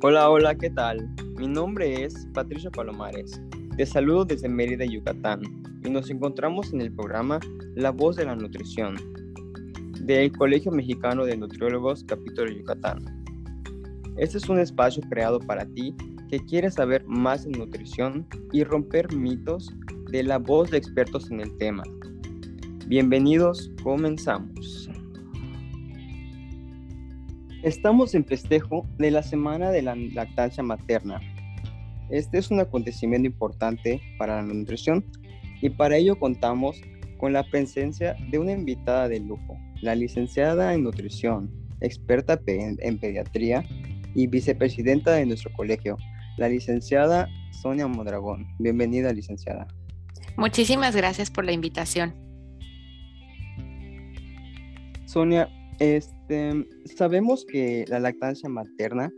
Hola, hola, ¿qué tal? Mi nombre es Patricio Palomares. Te saludo desde Mérida, Yucatán, y nos encontramos en el programa La Voz de la Nutrición del Colegio Mexicano de Nutriólogos, capítulo Yucatán. Este es un espacio creado para ti que quieres saber más en nutrición y romper mitos de la voz de expertos en el tema. Bienvenidos, comenzamos. Estamos en festejo de la Semana de la Lactancia Materna. Este es un acontecimiento importante para la nutrición y para ello contamos con la presencia de una invitada de lujo, la licenciada en nutrición, experta en pediatría y vicepresidenta de nuestro colegio, la licenciada Sonia Modragón. Bienvenida, licenciada. Muchísimas gracias por la invitación. Sonia, este, sabemos que la lactancia materna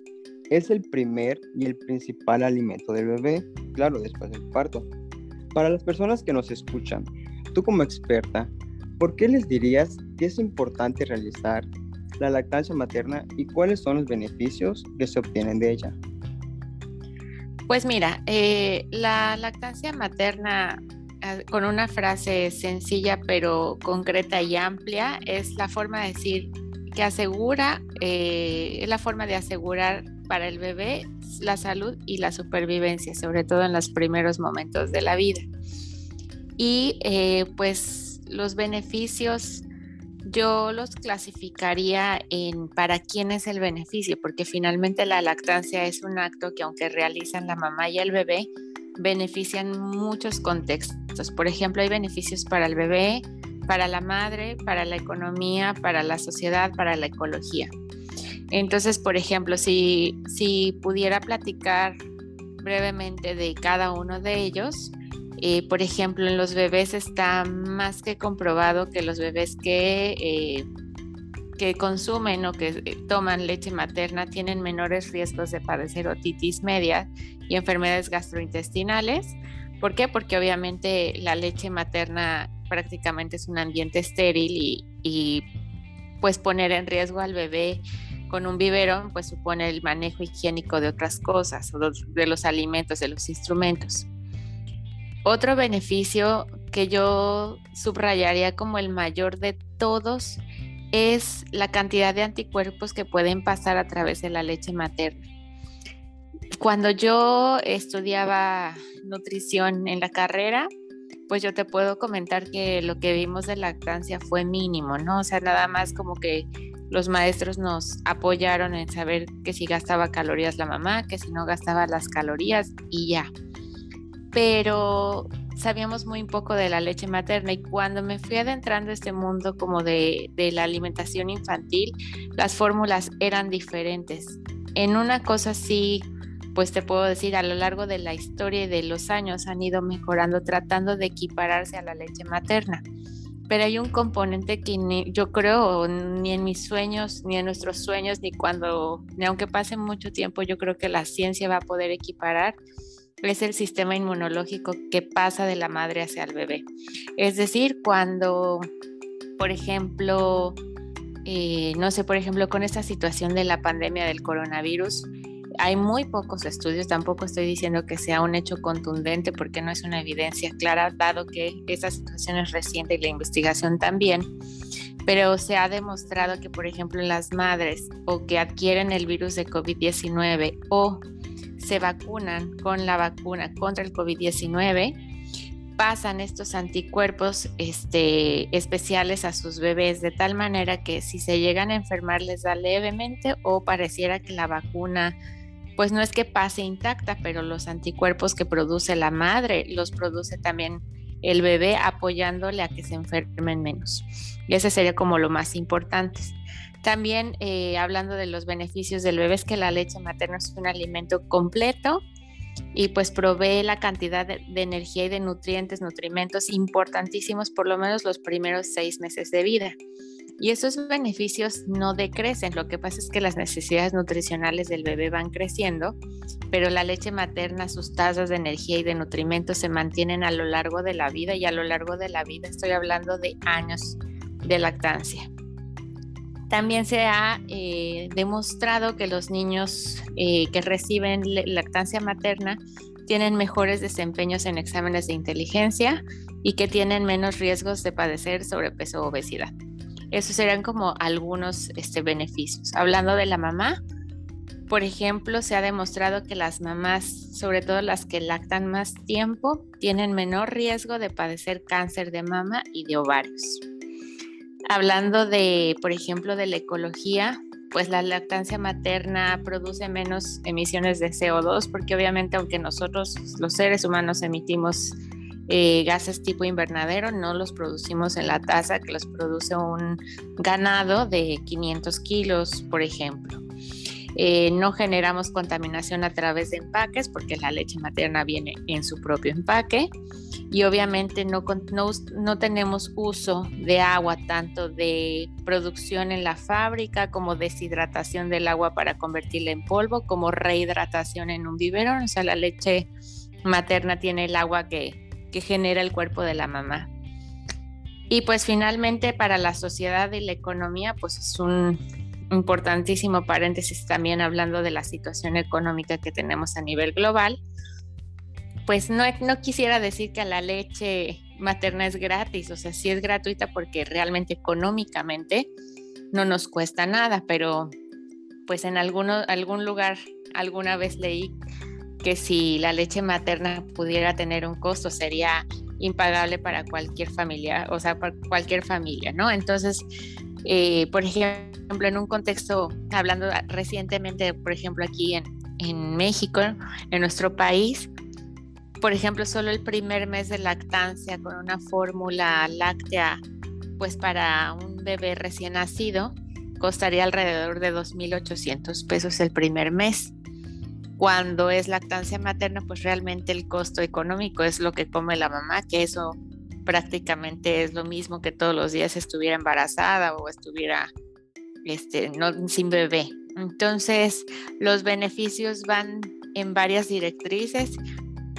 es el primer y el principal alimento del bebé, claro, después del parto. Para las personas que nos escuchan, tú como experta, ¿por qué les dirías que es importante realizar la lactancia materna y cuáles son los beneficios que se obtienen de ella? Pues mira, eh, la lactancia materna ah, con una frase sencilla pero concreta y amplia es la forma de decir que asegura, eh, es la forma de asegurar para el bebé la salud y la supervivencia, sobre todo en los primeros momentos de la vida. Y eh, pues los beneficios yo los clasificaría en para quién es el beneficio, porque finalmente la lactancia es un acto que aunque realizan la mamá y el bebé, benefician muchos contextos. Por ejemplo, hay beneficios para el bebé, para la madre, para la economía, para la sociedad, para la ecología. Entonces, por ejemplo, si, si pudiera platicar brevemente de cada uno de ellos, eh, por ejemplo, en los bebés está más que comprobado que los bebés que, eh, que consumen o que eh, toman leche materna tienen menores riesgos de padecer otitis media y enfermedades gastrointestinales. ¿Por qué? Porque obviamente la leche materna prácticamente es un ambiente estéril y, y pues poner en riesgo al bebé con un biberón pues supone el manejo higiénico de otras cosas, de los alimentos, de los instrumentos. Otro beneficio que yo subrayaría como el mayor de todos es la cantidad de anticuerpos que pueden pasar a través de la leche materna. Cuando yo estudiaba nutrición en la carrera, pues yo te puedo comentar que lo que vimos de lactancia fue mínimo, ¿no? O sea, nada más como que los maestros nos apoyaron en saber que si gastaba calorías la mamá, que si no gastaba las calorías y ya. Pero sabíamos muy poco de la leche materna y cuando me fui adentrando este mundo como de, de la alimentación infantil, las fórmulas eran diferentes. En una cosa sí, pues te puedo decir, a lo largo de la historia y de los años han ido mejorando tratando de equipararse a la leche materna pero hay un componente que yo creo ni en mis sueños, ni en nuestros sueños, ni cuando, ni aunque pase mucho tiempo, yo creo que la ciencia va a poder equiparar, es el sistema inmunológico que pasa de la madre hacia el bebé. Es decir, cuando, por ejemplo, eh, no sé, por ejemplo, con esta situación de la pandemia del coronavirus, hay muy pocos estudios, tampoco estoy diciendo que sea un hecho contundente porque no es una evidencia clara, dado que esta situación es reciente y la investigación también, pero se ha demostrado que, por ejemplo, las madres o que adquieren el virus de COVID-19 o se vacunan con la vacuna contra el COVID-19, pasan estos anticuerpos este, especiales a sus bebés de tal manera que si se llegan a enfermar les da levemente o pareciera que la vacuna pues no es que pase intacta, pero los anticuerpos que produce la madre los produce también el bebé apoyándole a que se enfermen menos. Y ese sería como lo más importante. También eh, hablando de los beneficios del bebé es que la leche materna es un alimento completo y pues provee la cantidad de, de, energía y de nutrientes, nutrimentos importantísimos por lo menos los primeros seis meses de vida. Y esos beneficios no decrecen, lo que pasa es que las necesidades nutricionales del bebé van creciendo, pero la leche materna, sus tasas de energía y de nutrimentos se mantienen a lo largo de la vida y a lo largo de la vida estoy hablando de años de lactancia. También se ha eh, demostrado que los niños eh, que reciben lactancia materna tienen mejores desempeños en exámenes de inteligencia y que tienen menos riesgos de padecer sobrepeso o obesidad. Esos serían como algunos este, beneficios. Hablando de la mamá, por ejemplo, se ha demostrado que las mamás, sobre todo las que lactan más tiempo, tienen menor riesgo de padecer cáncer de mama y de ovarios. Hablando de, por ejemplo, de la ecología, pues la lactancia materna produce menos emisiones de CO2 porque obviamente aunque nosotros los seres humanos emitimos eh, gases tipo invernadero, no los producimos en la taza que los produce un ganado de 500 kilos, por ejemplo. Eh, no generamos contaminación a través de empaques porque la leche materna viene en su propio empaque y obviamente no, no, no, tenemos uso de agua tanto de producción en la fábrica como deshidratación del agua para convertirla en polvo como rehidratación en un biberón. O sea, la leche materna tiene el agua que, que genera el cuerpo de la mamá. Y pues finalmente para la sociedad y la economía, pues es un importantísimo paréntesis también hablando de la situación económica que tenemos a nivel global. Pues no, no quisiera decir que la leche materna es gratis, o sea, sí es gratuita porque realmente económicamente no nos cuesta nada, pero pues en alguno, algún lugar alguna vez leí que si la leche materna pudiera tener un costo sería impagable para cualquier familia, o sea, para cualquier familia, ¿no? Entonces, eh, por ejemplo, en un contexto, hablando recientemente, por ejemplo, aquí en, en México, en nuestro país, por ejemplo, solo el primer mes de lactancia con una fórmula láctea, pues para un bebé recién nacido, costaría alrededor de 2.800 pesos el primer mes cuando es lactancia materna, pues realmente el costo económico es lo que come la mamá, que eso prácticamente es lo mismo que todos los días estuviera embarazada o estuviera este, no, sin bebé. Entonces, los beneficios van en varias directrices.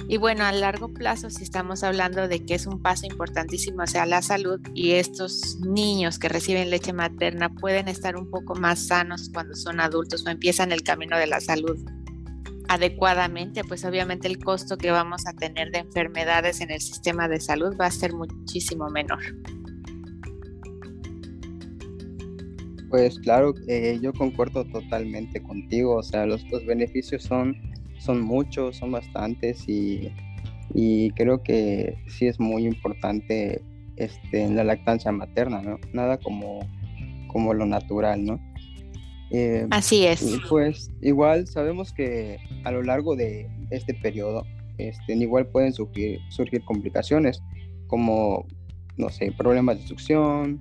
Y bueno, a largo plazo, si estamos hablando de que es un paso importantísimo hacia la salud y estos niños que reciben leche materna pueden estar un poco más sanos cuando son adultos o empiezan el camino de la salud adecuadamente, pues obviamente el costo que vamos a tener de enfermedades en el sistema de salud va a ser muchísimo menor. Pues claro, eh, yo concuerdo totalmente contigo, o sea, los, beneficios son, son muchos, son bastantes y, creo que sí es muy importante este, en la lactancia materna, ¿no? Nada como, como lo natural, ¿no? Eh, Así es. Pues igual sabemos que a lo largo de este periodo, este, igual pueden surgir, surgir complicaciones como, no sé, problemas de succión,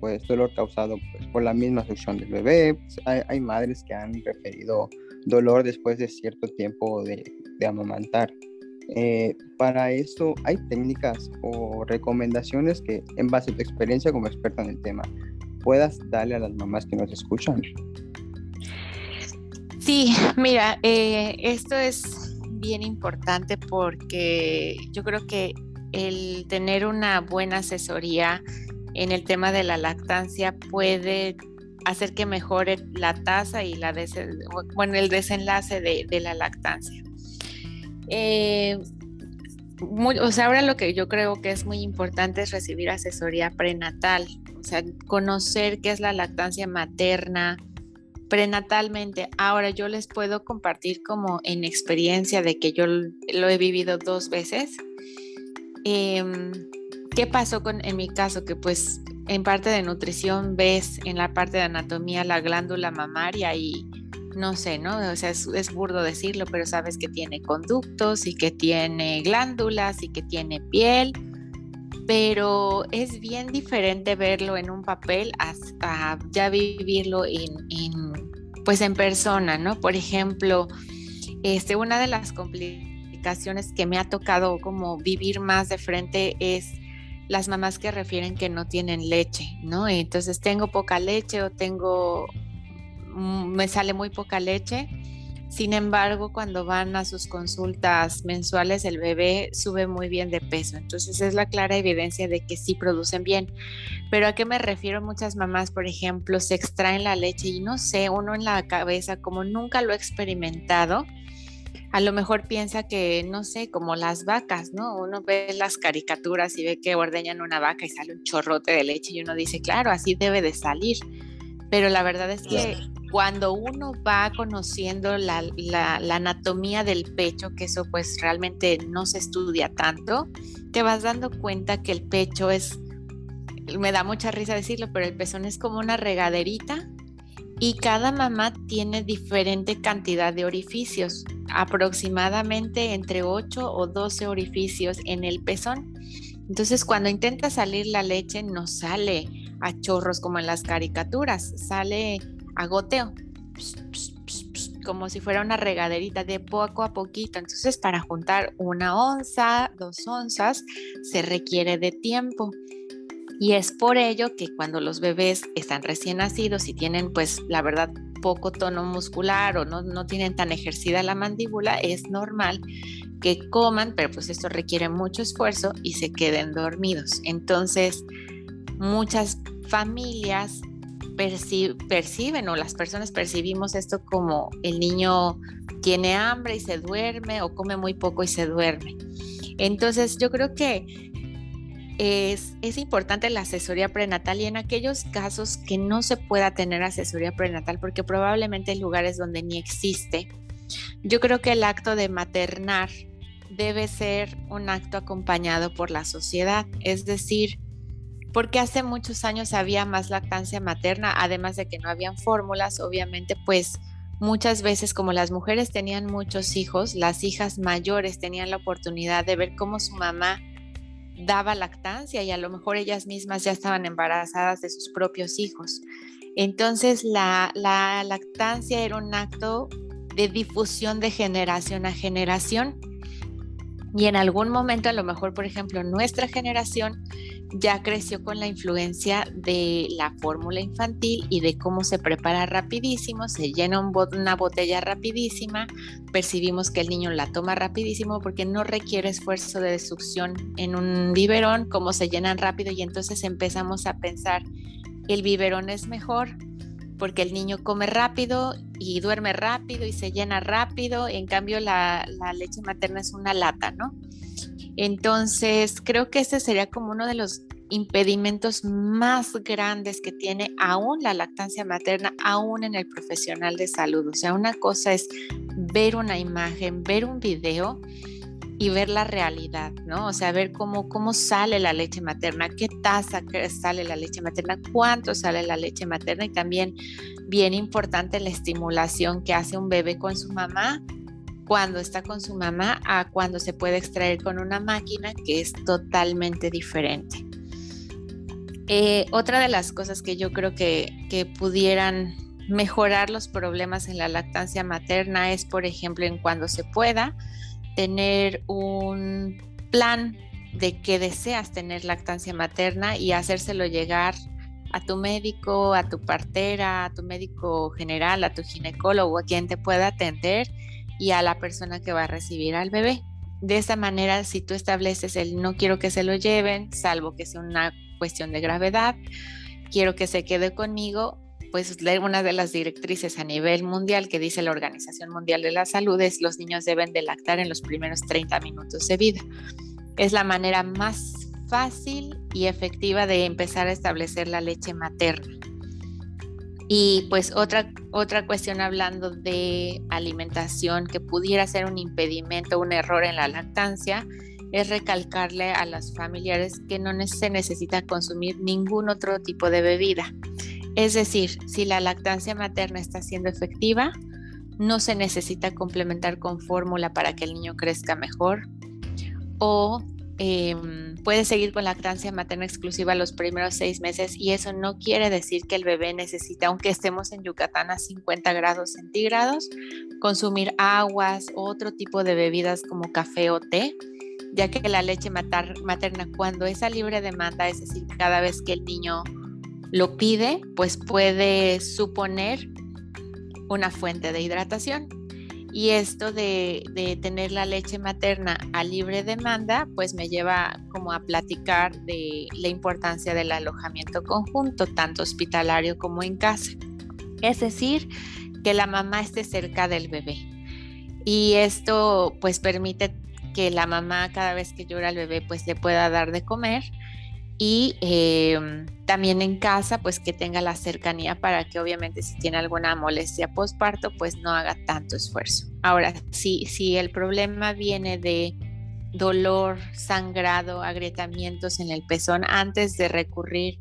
pues dolor causado pues, por la misma succión del bebé. Pues, hay, madres que han referido dolor después de cierto tiempo de, de amamantar. Eh, para eso hay técnicas o recomendaciones que en base a tu experiencia como experta en el tema puedas darle a las mamás que nos escuchan. Sí, mira, eh, esto es bien importante porque yo creo que el tener una buena asesoría en el tema de la lactancia puede hacer que mejore la tasa y la bueno, el desenlace de, la lactancia. Eh, o sea, ahora lo que yo creo que es muy importante es recibir asesoría prenatal, o sea, conocer qué es la lactancia materna, prenatalmente. Ahora yo les puedo compartir como en experiencia de que yo lo he vivido dos veces. Em, ¿Qué pasó con, en mi caso? Que pues en parte de nutrición ves en la parte de anatomía la glándula mamaria y no sé, ¿no? O sea, es, es, burdo decirlo, pero sabes que tiene conductos y que tiene glándulas y que tiene piel, pero es bien diferente verlo en un papel hasta ya vivirlo en, pues en persona, ¿no? Por ejemplo, este, una de las complicaciones que me ha tocado como vivir más de frente es las mamás que refieren que no tienen leche, ¿no? Entonces tengo poca leche o tengo, mm, me sale muy poca leche Sin embargo, cuando van a sus consultas mensuales, el bebé sube muy bien de peso. Entonces es la clara evidencia de que sí producen bien. Pero a qué me refiero? Muchas mamás, por ejemplo, se extraen la leche y no sé, uno en la cabeza, como nunca lo he experimentado, a lo mejor piensa que, no sé, como las vacas, ¿no? Uno ve las caricaturas y ve que ordeñan una vaca y sale un chorrote de leche y uno dice, claro, así debe de salir. Pero la verdad es que cuando uno va conociendo la, anatomía del pecho, que eso pues realmente no se estudia tanto, te vas dando cuenta que el pecho es, me da mucha risa decirlo, pero el pezón es como una regaderita y cada mamá tiene diferente cantidad de orificios, aproximadamente entre 8 o 12 orificios en el pezón. Entonces cuando intenta salir la leche no sale a chorros como en las caricaturas, sale a goteo, como si fuera una regaderita de poco a poquito. Entonces, para juntar una onza, dos onzas, se requiere de tiempo. Y es por ello que cuando los bebés están recién nacidos y tienen, pues, la verdad, poco tono muscular o no, no tienen tan ejercida la mandíbula, es normal que coman, pero pues esto requiere mucho esfuerzo y se queden dormidos. Entonces, muchas familias perciben o las personas percibimos esto como el niño tiene hambre y se duerme o come muy poco y se duerme. Entonces yo creo que es, es, importante la asesoría prenatal y en aquellos casos que no se pueda tener asesoría prenatal, porque probablemente hay lugares donde ni existe, yo creo que el acto de maternar debe ser un acto acompañado por la sociedad, es decir, porque hace muchos años había más lactancia materna, además de que no habían fórmulas, obviamente pues muchas veces como las mujeres tenían muchos hijos, las hijas mayores tenían la oportunidad de ver cómo su mamá daba lactancia y a lo mejor ellas mismas ya estaban embarazadas de sus propios hijos. Entonces la, la lactancia era un acto de difusión de generación a generación y en algún momento, a lo mejor, por ejemplo, nuestra generación ya creció con la influencia de la fórmula infantil y de cómo se prepara rapidísimo, se llena una botella rapidísima, percibimos que el niño la toma rapidísimo porque no requiere esfuerzo de succión en un biberón, como se llenan rápido y entonces empezamos a pensar, el biberón es mejor porque el niño come rápido y duerme rápido y se llena rápido, en cambio la, leche materna es una lata, ¿no? Entonces, creo que ese sería como uno de los impedimentos más grandes que tiene aún la lactancia materna, aún en el profesional de salud. O sea, una cosa es ver una imagen, ver un video y ver la realidad, ¿no? O sea, ver cómo, cómo sale la leche materna, qué tasa sale la leche materna, cuánto sale la leche materna y también bien importante la estimulación que hace un bebé con su mamá cuando está con su mamá a cuando se puede extraer con una máquina que es totalmente diferente. Eh, otra de las cosas que yo creo que, que pudieran mejorar los problemas en la lactancia materna es, por ejemplo, en cuando se pueda, tener un plan de que deseas tener lactancia materna y hacérselo llegar a tu médico, a tu partera, a tu médico general, a tu ginecólogo, a quien te pueda atender y a la persona que va a recibir al bebé. De esa manera, si tú estableces el no quiero que se lo lleven, salvo que sea una cuestión de gravedad, quiero que se quede conmigo, pues una de las directrices a nivel mundial que dice la Organización Mundial de la Salud es los niños deben de lactar en los primeros 30 minutos de vida. Es la manera más fácil y efectiva de empezar a establecer la leche materna. Y pues otra, otra cuestión hablando de alimentación que pudiera ser un impedimento, un error en la lactancia, es recalcarle a las familiares que no se necesita consumir ningún otro tipo de bebida. Es decir, si la lactancia materna está siendo efectiva, no se necesita complementar con fórmula para que el niño crezca mejor o em, puede seguir con lactancia materna exclusiva los primeros seis meses y eso no quiere decir que el bebé necesita, aunque estemos en Yucatán a 50 grados centígrados, consumir aguas o otro tipo de bebidas como café o té, ya que la leche materna cuando es a libre demanda, es decir, cada vez que el niño lo pide, pues puede suponer una fuente de hidratación. Y esto de, tener la leche materna a libre demanda, pues me lleva como a platicar de la importancia del alojamiento conjunto, tanto hospitalario como en casa. Es decir, que la mamá esté cerca del bebé. Y esto pues permite que la mamá cada vez que llora el bebé pues le pueda dar de comer y em, también en casa pues que tenga la cercanía para que obviamente si tiene alguna molestia postparto pues no haga tanto esfuerzo. Ahora, si, si el problema viene de dolor, sangrado, agrietamientos en el pezón antes de recurrir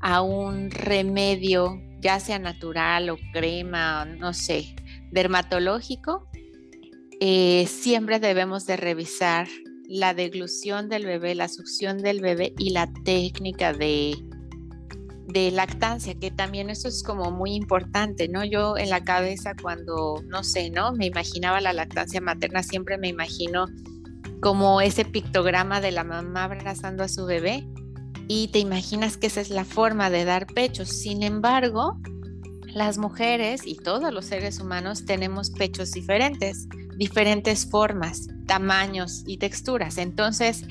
a un remedio, ya sea natural o crema, no sé, dermatológico, eh, siempre debemos de revisar la deglución del bebé, la succión del bebé y la técnica de, de lactancia, que también eso es como muy importante, ¿no? Yo en la cabeza cuando, no sé, ¿no? Me imaginaba la lactancia materna, siempre me imagino como ese pictograma de la mamá abrazando a su bebé y te imaginas que esa es la forma de dar pecho. Sin embargo, las mujeres y todos los seres humanos tenemos pechos diferentes diferentes formas, tamaños y texturas. Entonces,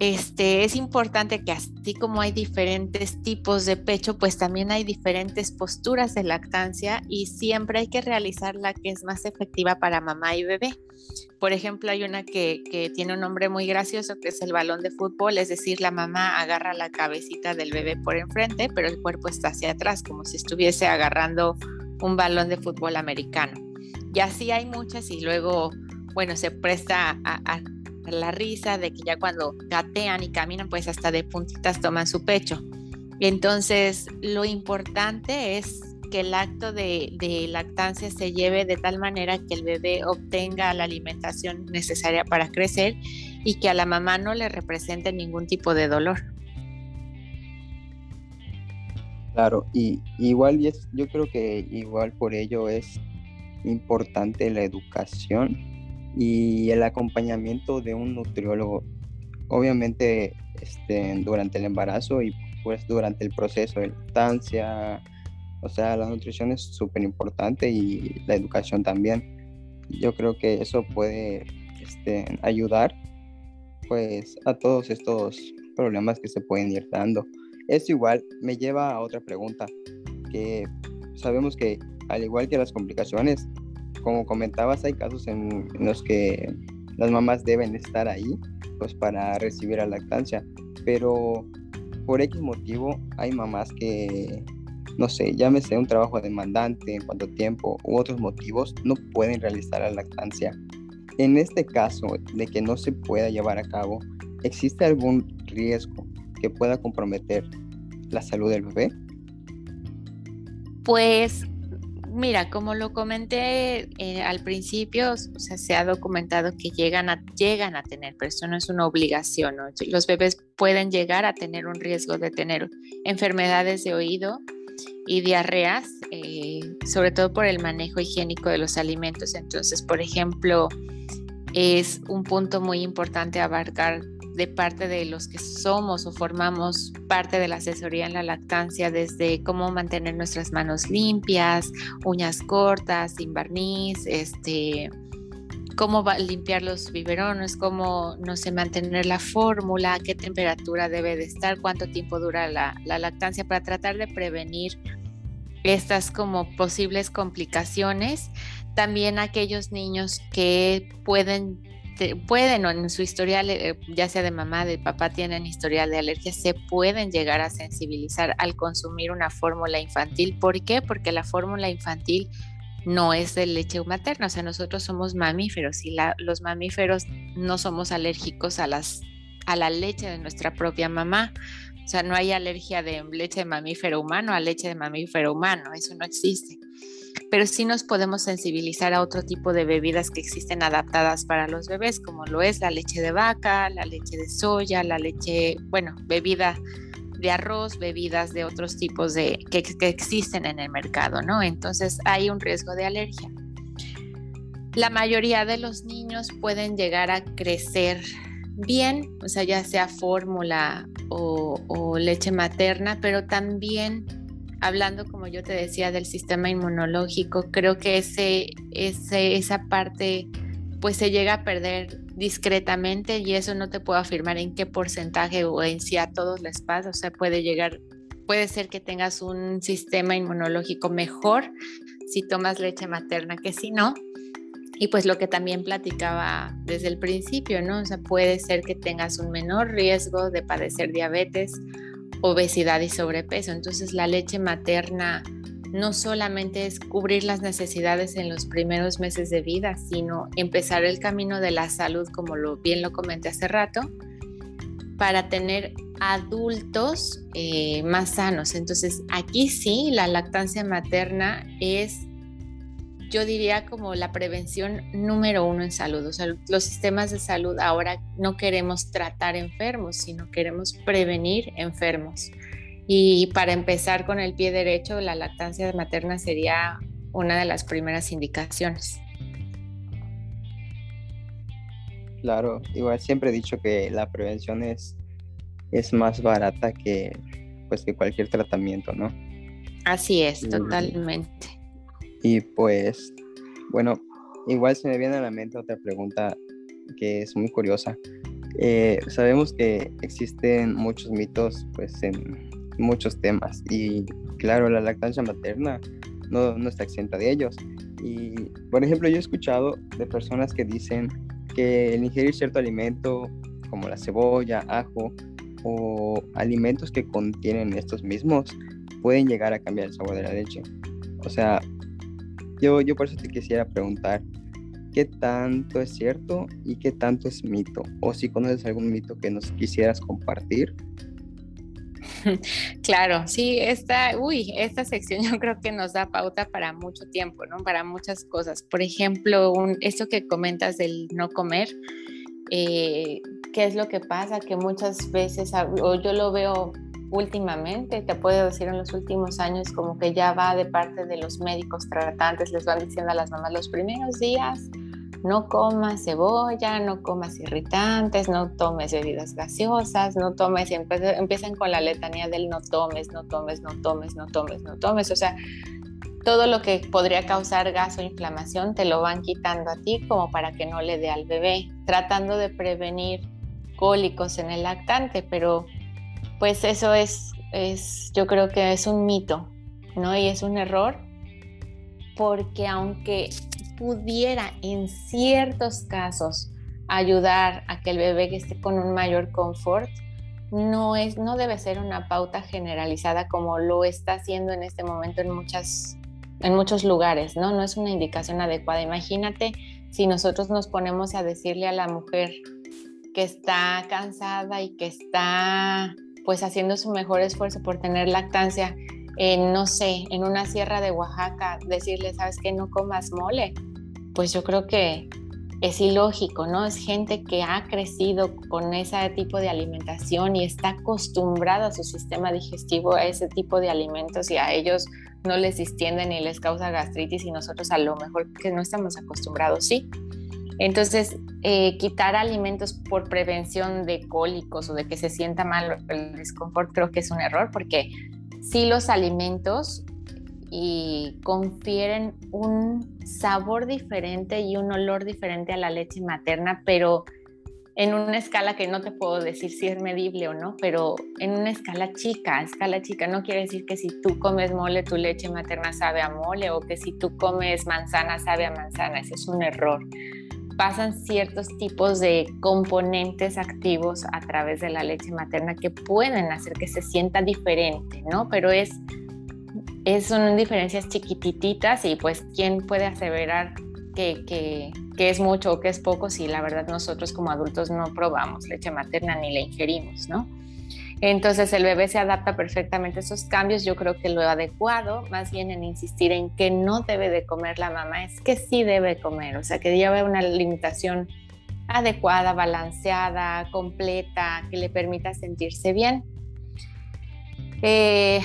este, es importante que así como hay diferentes tipos de pecho, pues también hay diferentes posturas de lactancia y siempre hay que realizar la que es más efectiva para mamá y bebé. Por ejemplo, hay una que, que, tiene un nombre muy gracioso que es el balón de fútbol, es decir, la mamá agarra la cabecita del bebé por enfrente, pero el cuerpo está hacia atrás, como si estuviese agarrando un balón de fútbol americano. Y así hay muchas y luego, bueno, se presta a, la risa de que ya cuando gatean y caminan, pues hasta de puntitas toman su pecho. Entonces, lo importante es que el acto de, de, lactancia se lleve de tal manera que el bebé obtenga la alimentación necesaria para crecer y que a la mamá no le represente ningún tipo de dolor. Claro, y igual yo creo que igual por ello es importante la educación y el acompañamiento de un nutriólogo. Obviamente este, durante el embarazo y pues durante el proceso de lactancia, o sea, la nutrición es súper importante y la educación también. Yo creo que eso puede este, ayudar pues a todos estos problemas que se pueden ir dando. Esto igual me lleva a otra pregunta, que sabemos que al igual que las complicaciones, como comentabas, hay casos en, los que las mamás deben estar ahí pues para recibir la lactancia, pero por X motivo hay mamás que, no sé, llámese un trabajo demandante en cuanto tiempo u otros motivos, no pueden realizar la lactancia. En este caso de que no se pueda llevar a cabo, ¿existe algún riesgo que pueda comprometer la salud del bebé? Pues Mira, como lo comenté eh, al principio, o sea, se ha documentado que llegan a, llegan a tener, pero eso no es una obligación. Los bebés pueden llegar a tener un riesgo de tener enfermedades de oído y diarreas, eh, sobre todo por el manejo higiénico de los alimentos. Entonces, por ejemplo, es un punto muy importante abarcar de parte de los que somos o formamos parte de la asesoría en la lactancia, desde cómo mantener nuestras manos limpias, uñas cortas, sin barniz, este, cómo limpiar los biberones, cómo, no sé, mantener la fórmula, qué temperatura debe de estar, cuánto tiempo dura la, la lactancia para tratar de prevenir estas como posibles complicaciones. También aquellos niños que pueden pueden o en su historial, eh, ya sea de mamá, de papá, tienen historial de alergia, se pueden llegar a sensibilizar al consumir una fórmula infantil. ¿Por qué? Porque la fórmula infantil no es de leche materna, o sea, nosotros somos mamíferos y los mamíferos no somos alérgicos a, las, a la leche de nuestra propia mamá. O sea, no hay alergia de leche de mamífero humano a leche de mamífero humano, eso no existe pero sí nos podemos sensibilizar a otro tipo de bebidas que existen adaptadas para los bebés, como lo es la leche de vaca, la leche de soya, la leche, bueno, bebida de arroz, bebidas de otros tipos de que, que existen en el mercado, ¿no? Entonces hay un riesgo de alergia. La mayoría de los niños pueden llegar a crecer bien, o sea, ya sea fórmula o, leche materna, pero también hablando, como yo te decía, del sistema inmunológico, creo que ese, esa parte pues se llega a perder discretamente y eso no te puedo afirmar en qué porcentaje o en si a todos les pasa, o sea, puede llegar, puede ser que tengas un sistema inmunológico mejor si tomas leche materna que si no. Y pues lo que también platicaba desde el principio, ¿no? O sea, puede ser que tengas un menor riesgo de padecer diabetes obesidad y sobrepeso. Entonces la leche materna no solamente es cubrir las necesidades en los primeros meses de vida, sino empezar el camino de la salud, como lo, bien lo comenté hace rato, para tener adultos eh, más sanos. Entonces aquí sí, la lactancia materna es yo diría como la prevención número uno en salud. O sea, los sistemas de salud ahora no queremos tratar enfermos, sino queremos prevenir enfermos. Y para empezar con el pie derecho, la lactancia materna sería una de las primeras indicaciones. Claro, igual siempre he dicho que la prevención es, es más barata que, pues, que cualquier tratamiento, ¿no? Así es, totalmente. Y pues, bueno, igual se me viene a la mente otra pregunta que es muy curiosa. Eh, sabemos que existen muchos mitos pues en muchos temas y claro, la lactancia materna no, no está exenta de ellos. Y por ejemplo, yo he escuchado de personas que dicen que el ingerir cierto alimento como la cebolla, ajo o alimentos que contienen estos mismos pueden llegar a cambiar el sabor de la leche. O sea, yo, yo por eso te quisiera preguntar, ¿qué tanto es cierto y qué tanto es mito? O si conoces algún mito que nos quisieras compartir. Claro, sí, esta, uy, esta sección yo creo que nos da pauta para mucho tiempo, ¿no? Para muchas cosas. Por ejemplo, un, esto que comentas del no comer, eh, ¿qué es lo que pasa? Que muchas veces, o yo lo veo últimamente, te puedo decir en los últimos años, como que ya va de parte de los médicos tratantes, les van diciendo a las mamás los primeros días, no comas cebolla, no comas irritantes, no tomes bebidas gaseosas, no tomes, y empiezan con la letanía del no tomes, no tomes, no tomes, no tomes, no tomes, o sea, todo lo que podría causar gas o inflamación te lo van quitando a ti como para que no le dé al bebé, tratando de prevenir cólicos en el lactante, pero pues eso es, es, yo creo que es un mito, ¿no? Y es un error porque aunque pudiera en ciertos casos ayudar a que el bebé esté con un mayor confort, no, es, no debe ser una pauta generalizada como lo está haciendo en este momento en, muchas, en muchos lugares, ¿no? No es una indicación adecuada. Imagínate si nosotros nos ponemos a decirle a la mujer que está cansada y que está pues haciendo su mejor esfuerzo por tener lactancia en, no sé, en una sierra de Oaxaca, decirle, ¿sabes qué? No comas mole. Pues yo creo que es ilógico, ¿no? Es gente que ha crecido con ese tipo de alimentación y está acostumbrada a su sistema digestivo a ese tipo de alimentos y a ellos no les distiende ni les causa gastritis y nosotros a lo mejor que no estamos acostumbrados, sí. Entonces, eh, quitar alimentos por prevención de cólicos o de que se sienta mal el desconfort creo que es un error porque sí los alimentos confieren un sabor diferente y un olor diferente a la leche materna, pero en una escala que no te puedo decir si es medible o no, pero en una escala chica, escala chica, no quiere decir que si tú comes mole, tu leche materna sabe a mole o que si tú comes manzana sabe a manzana, ese es un error pasan ciertos tipos de componentes activos a través de la leche materna que pueden hacer que se sienta diferente, ¿no? Pero es, es son diferencias chiquititas y pues quién puede aseverar que, que, que, es mucho o que es poco si la verdad nosotros como adultos no probamos leche materna ni la ingerimos, ¿no? Entonces el bebé se adapta perfectamente a esos cambios. Yo creo que lo adecuado, más bien en insistir en que no debe de comer la mamá, es que sí debe comer, o sea, que lleve una alimentación adecuada, balanceada, completa, que le permita sentirse bien. Eh,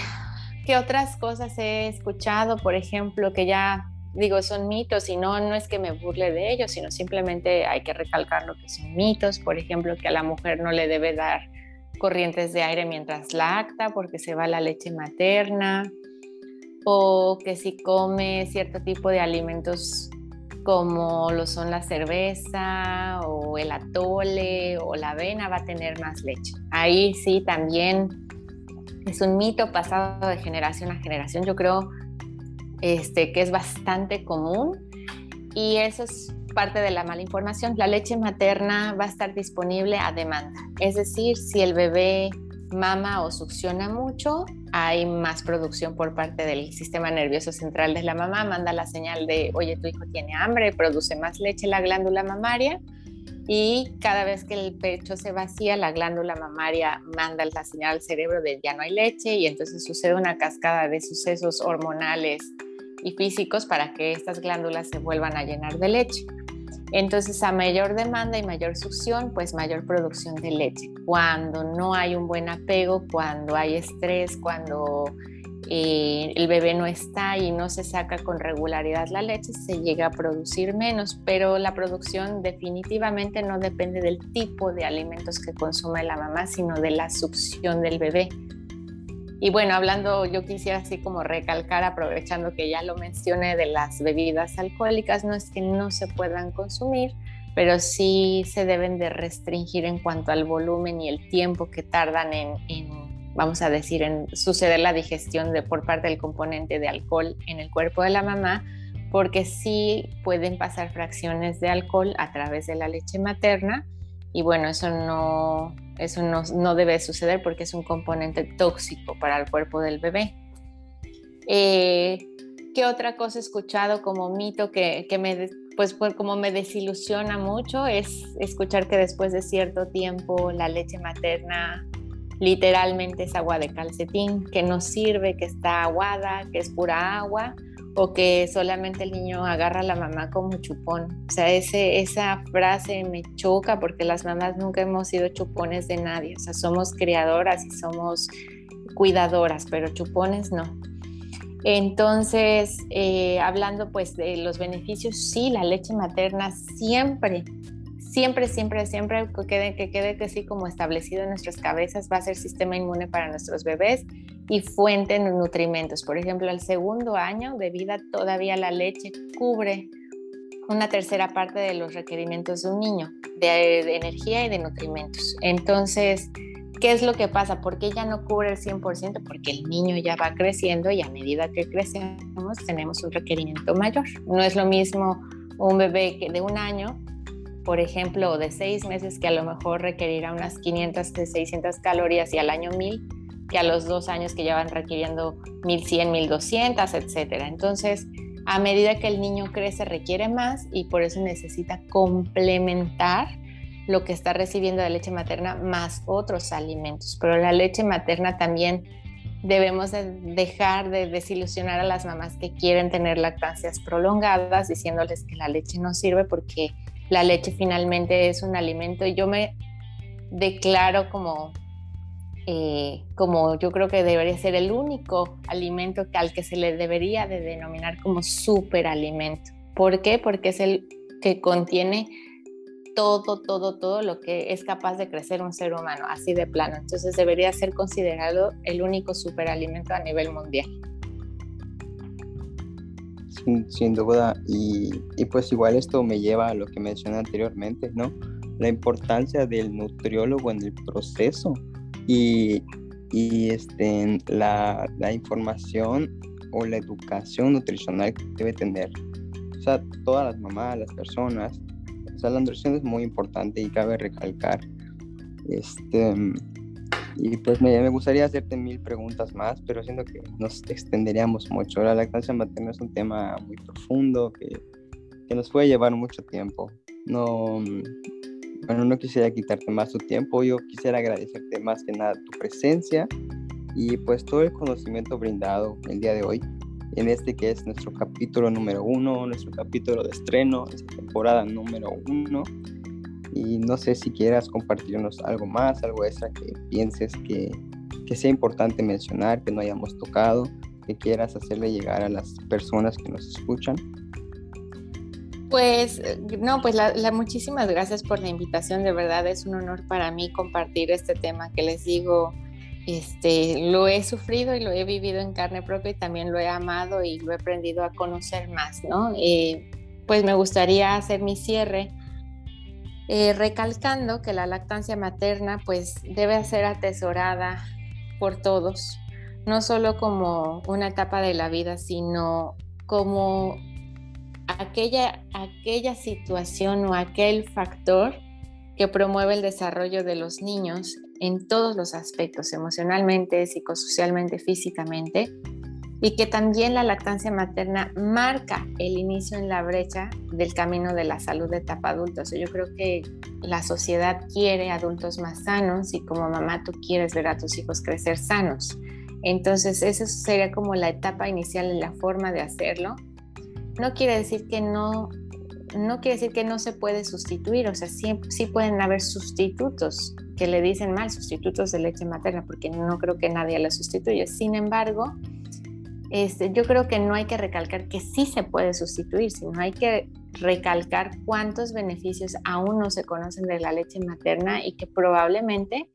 ¿Qué otras cosas he escuchado? Por ejemplo, que ya digo, son mitos y no, no es que me burle de ellos, sino simplemente hay que recalcar lo que son mitos. Por ejemplo, que a la mujer no le debe dar corrientes de aire mientras lacta porque se va la leche materna. o que si come cierto tipo de alimentos como lo son la cerveza o el atole o la avena va a tener más leche. Ahí sí también es un mito pasado de generación a generación, yo creo este, que es bastante común y eso es parte de la mala información. La leche materna va a estar disponible a demanda, es decir, si el bebé mama o succiona mucho, hay más producción por parte del sistema nervioso central de la mamá, manda la señal de, oye, tu hijo tiene hambre, produce más leche la glándula mamaria y cada vez que el pecho se vacía, la glándula mamaria manda la señal al cerebro de ya no hay leche y entonces sucede una cascada de sucesos hormonales y físicos para que estas glándulas se vuelvan a llenar de leche. Entonces, a mayor demanda y mayor succión, pues mayor producción de leche. Cuando no hay un buen apego, cuando hay estrés, cuando eh, el bebé no está y no se saca con regularidad la leche, se llega a producir menos, pero la producción definitivamente no depende del tipo de alimentos que consume la mamá, sino de la succión del bebé. Y bueno, hablando, yo quisiera así como recalcar, aprovechando que ya lo mencioné de las bebidas alcohólicas, no es que no se puedan consumir, pero sí se deben de restringir en cuanto al volumen y el tiempo que tardan en, vamos a decir, en suceder la digestión de, por parte del componente de alcohol en el cuerpo de la mamá, porque sí pueden pasar fracciones de alcohol a través de la leche materna y bueno, eso no, eso no, debe suceder porque es un componente tóxico para el cuerpo del bebé. Eh, ¿Qué otra cosa he escuchado como mito que, me, pues, pues, como me desilusiona mucho es escuchar que después de cierto tiempo la leche materna literalmente es agua de calcetín, que no sirve, que está aguada, que es pura agua o que solamente el niño agarra a la mamá como chupón. O sea, ese, esa frase me choca porque las mamás nunca hemos sido chupones de nadie. O sea, somos criadoras y somos cuidadoras, pero chupones no. Entonces, eh, hablando pues de los beneficios, sí, la leche materna siempre, siempre, siempre, siempre que quede, que quede que sí como establecido en nuestras cabezas va a ser sistema inmune para nuestros bebés y fuente de nutrimentos. Por ejemplo, al segundo año de vida todavía la leche cubre una tercera parte de los requerimientos de un niño, de, energía y de nutrimentos. Entonces, ¿qué es lo que pasa? ¿Por qué ya no cubre el 100%? Porque el niño ya va creciendo y a medida que crecemos tenemos un requerimiento mayor. No es lo mismo un bebé de un año, por ejemplo, de seis meses, que a lo mejor requerirá unas 500, 600 calorías y al año 1000 que a los dos años que ya van requiriendo 1100, 1200, etcétera. Entonces, a medida que el niño crece, requiere más y por eso necesita complementar lo que está recibiendo de leche materna más otros alimentos. Pero la leche materna también debemos dejar de desilusionar a las mamás que quieren tener lactancias prolongadas diciéndoles que la leche no sirve porque la leche finalmente es un alimento y yo me declaro como eh, como yo creo que debería ser el único alimento al que se le debería de denominar como superalimento. ¿Por qué? Porque es el que contiene todo, todo, todo lo que es capaz de crecer un ser humano, así de plano. Entonces debería ser considerado el único superalimento a nivel mundial. Sin, duda, y, pues igual esto me lleva a lo que mencioné anteriormente, ¿no? La importancia del nutriólogo en el proceso y, y este, la, la, información o la educación nutricional que debe tener. O sea, todas las mamás, las personas. O sea, la nutrición es muy importante y cabe recalcar. Este, y pues me, me, gustaría hacerte mil preguntas más, pero siento que nos extenderíamos mucho. La lactancia materna es un tema muy profundo que, que nos puede llevar mucho tiempo. No, bueno, no quisiera quitarte más tu tiempo, yo quisiera agradecerte más que nada tu presencia y pues todo el conocimiento brindado el día de hoy en este que es nuestro capítulo número uno, nuestro capítulo de estreno, esta temporada número uno. Y no sé si quieras compartirnos algo más, algo extra que pienses que, que sea importante mencionar, que no hayamos tocado, que quieras hacerle llegar a las personas que nos escuchan. Pues eh, no, pues la, muchísimas gracias por la invitación, de verdad es un honor para mí compartir este tema que les digo, este, lo he sufrido y lo he vivido en carne propia y también lo he amado y lo he aprendido a conocer más, ¿no? Eh, pues me gustaría hacer mi cierre eh, recalcando que la lactancia materna pues debe ser atesorada por todos, no solo como una etapa de la vida, sino como aquella, aquella situación o aquel factor que promueve el desarrollo de los niños en todos los aspectos, emocionalmente, psicosocialmente, físicamente, y que también la lactancia materna marca el inicio en la brecha del camino de la salud de etapa adulta. yo creo que la sociedad quiere adultos más sanos y como mamá tú quieres ver a tus hijos crecer sanos. Entonces, eso sería como la etapa inicial y la forma de hacerlo. No quiere decir que no no quiere decir que no se puede sustituir, o sea, sí, sí, pueden haber sustitutos que le dicen mal, sustitutos de leche materna, porque no creo que nadie la sustituya. Sin embargo, este, yo creo que no hay que recalcar que sí se puede sustituir, sino hay que recalcar cuántos beneficios aún no se conocen de la leche materna y que probablemente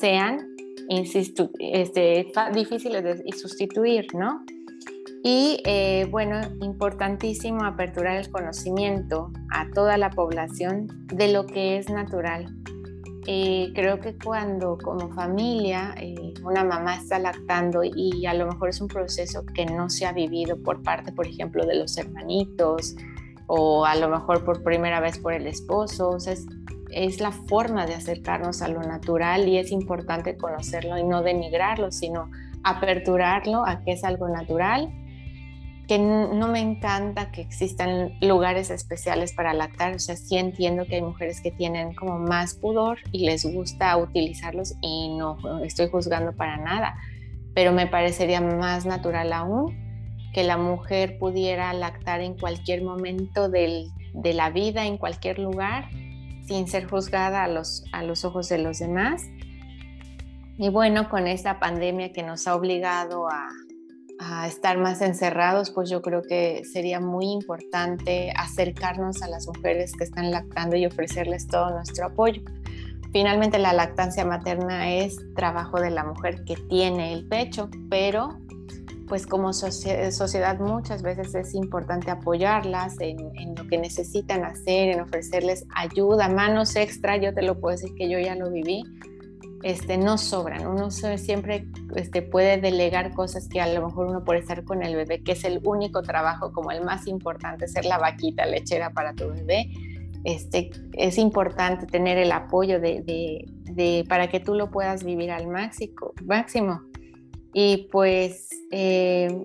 sean insisto, este, difíciles de sustituir, ¿no? Y eh, bueno, importantísimo aperturar el conocimiento a toda la población de lo que es natural. Eh, creo que cuando como familia eh, una mamá está lactando y a lo mejor es un proceso que no se ha vivido por parte, por ejemplo, de los hermanitos o a lo mejor por primera vez por el esposo, es, es la forma de acercarnos a lo natural y es importante conocerlo y no denigrarlo, sino aperturarlo a que es algo natural que no me encanta que existan lugares especiales para lactar, o sea, sí entiendo que hay mujeres que tienen como más pudor y les gusta utilizarlos y no estoy juzgando para nada, pero me parecería más natural aún que la mujer pudiera lactar en cualquier momento de la vida, en cualquier lugar, sin ser juzgada a los, ojos de los demás. Y bueno, con esta pandemia que nos ha obligado a, a estar más encerrados, pues yo creo que sería muy importante acercarnos a las mujeres que están lactando y ofrecerles todo nuestro apoyo. Finalmente la lactancia materna es trabajo de la mujer que tiene el pecho, pero pues como sociedad muchas veces es importante apoyarlas en, en, lo que necesitan hacer, en ofrecerles ayuda, manos extra, yo te lo puedo decir que yo ya lo viví, este, no sobran. Uno siempre este, puede delegar cosas que a lo mejor uno por estar con el bebé, que es el único trabajo como el más importante, ser la vaquita lechera para tu bebé. Este, es importante tener el apoyo de, para que tú lo puedas vivir al máximo. máximo. Y pues eh,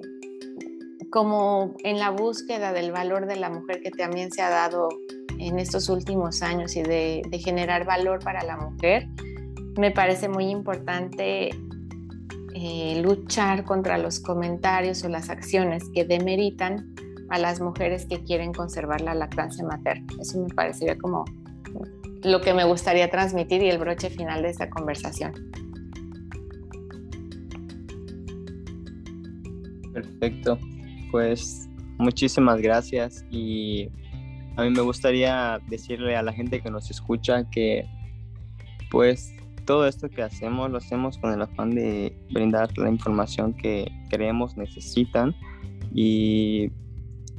como en la búsqueda del valor de la mujer que también se ha dado en estos últimos años y de, de generar valor para la mujer, me parece muy importante eh, luchar contra los comentarios o las acciones que demeritan a las mujeres que quieren conservar la lactancia materna. Eso me parecería como lo que me gustaría transmitir y el broche final de esta conversación. Perfecto, pues muchísimas gracias y a mí me gustaría decirle a la gente que nos escucha que pues todo esto que hacemos lo hacemos con el afán de brindar la información que creemos necesitan y,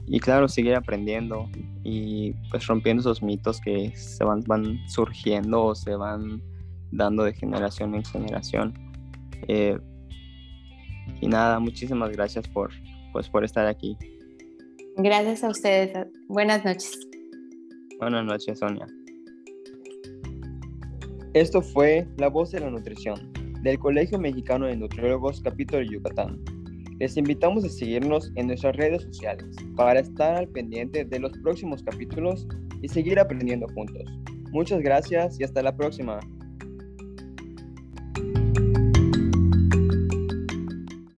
y claro, seguir aprendiendo y pues rompiendo esos mitos que se van, van surgiendo o se van dando de generación en generación. Eh, y nada, muchísimas gracias por, pues, por estar aquí. Gracias a ustedes. Buenas noches. Buenas noches, Sonia. Esto fue La Voz de la Nutrición, del Colegio Mexicano de Nutriólogos Capítulo Yucatán. Les invitamos a seguirnos en nuestras redes sociales para estar al pendiente de los próximos capítulos y seguir aprendiendo juntos. Muchas gracias y hasta la próxima.